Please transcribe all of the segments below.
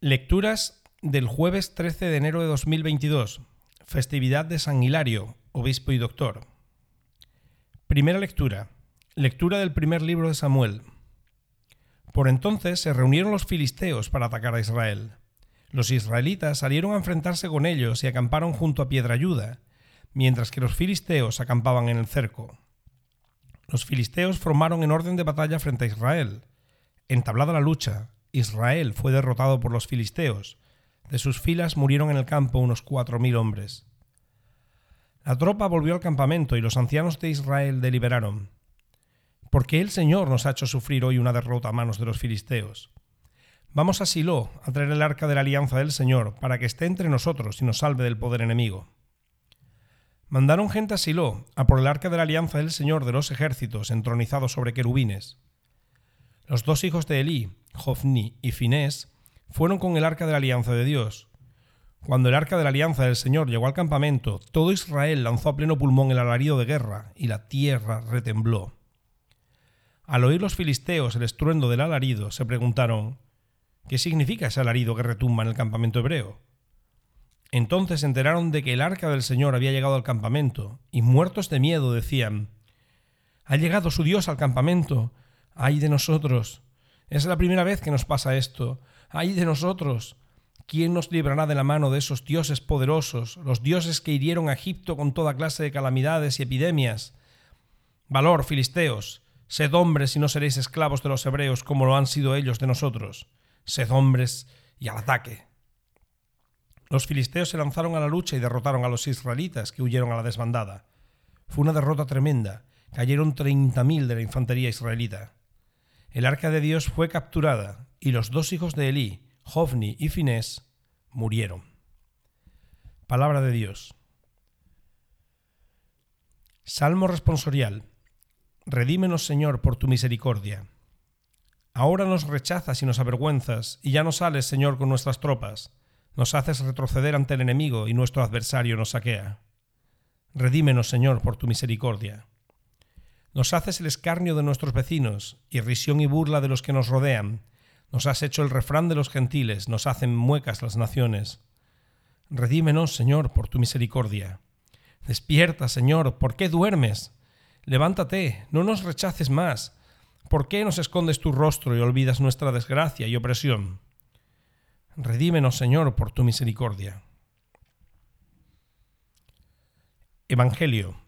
Lecturas del jueves 13 de enero de 2022, festividad de San Hilario, obispo y doctor. Primera lectura. Lectura del primer libro de Samuel. Por entonces se reunieron los filisteos para atacar a Israel. Los israelitas salieron a enfrentarse con ellos y acamparon junto a Piedrayuda, mientras que los filisteos acampaban en el cerco. Los filisteos formaron en orden de batalla frente a Israel. Entablada la lucha, Israel fue derrotado por los filisteos. De sus filas murieron en el campo unos cuatro mil hombres. La tropa volvió al campamento y los ancianos de Israel deliberaron. ¿Por qué el Señor nos ha hecho sufrir hoy una derrota a manos de los filisteos? Vamos a Silo a traer el arca de la alianza del Señor para que esté entre nosotros y nos salve del poder enemigo. Mandaron gente a Silo a por el arca de la alianza del Señor de los ejércitos entronizado sobre querubines. Los dos hijos de Elí, Jofni y Finés, fueron con el arca de la alianza de Dios. Cuando el arca de la alianza del Señor llegó al campamento, todo Israel lanzó a pleno pulmón el alarido de guerra, y la tierra retembló. Al oír los filisteos el estruendo del alarido, se preguntaron ¿Qué significa ese alarido que retumba en el campamento hebreo? Entonces se enteraron de que el arca del Señor había llegado al campamento, y muertos de miedo decían Ha llegado su Dios al campamento. ¡Ay de nosotros! Es la primera vez que nos pasa esto. ¡Ay de nosotros! ¿Quién nos librará de la mano de esos dioses poderosos, los dioses que hirieron a Egipto con toda clase de calamidades y epidemias? Valor, filisteos, sed hombres y no seréis esclavos de los hebreos como lo han sido ellos de nosotros. Sed hombres y al ataque. Los filisteos se lanzaron a la lucha y derrotaron a los israelitas que huyeron a la desbandada. Fue una derrota tremenda. Cayeron treinta mil de la infantería israelita. El arca de Dios fue capturada y los dos hijos de Elí, Jofni y Finés, murieron. Palabra de Dios. Salmo responsorial. Redímenos, Señor, por tu misericordia. Ahora nos rechazas y nos avergüenzas, y ya no sales, Señor, con nuestras tropas. Nos haces retroceder ante el enemigo y nuestro adversario nos saquea. Redímenos, Señor, por tu misericordia. Nos haces el escarnio de nuestros vecinos, y risión y burla de los que nos rodean, nos has hecho el refrán de los gentiles, nos hacen muecas las naciones. Redímenos, Señor, por tu misericordia. Despierta, Señor, ¿por qué duermes? Levántate, no nos rechaces más. ¿Por qué nos escondes tu rostro y olvidas nuestra desgracia y opresión? Redímenos, Señor, por tu misericordia. Evangelio.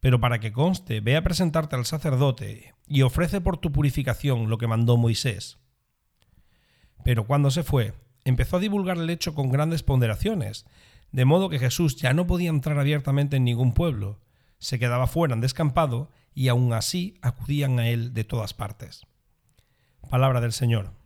pero para que conste, ve a presentarte al sacerdote y ofrece por tu purificación lo que mandó Moisés pero cuando se fue, empezó a divulgar el hecho con grandes ponderaciones, de modo que Jesús ya no podía entrar abiertamente en ningún pueblo, se quedaba fuera en descampado y aún así acudían a él de todas partes. Palabra del Señor.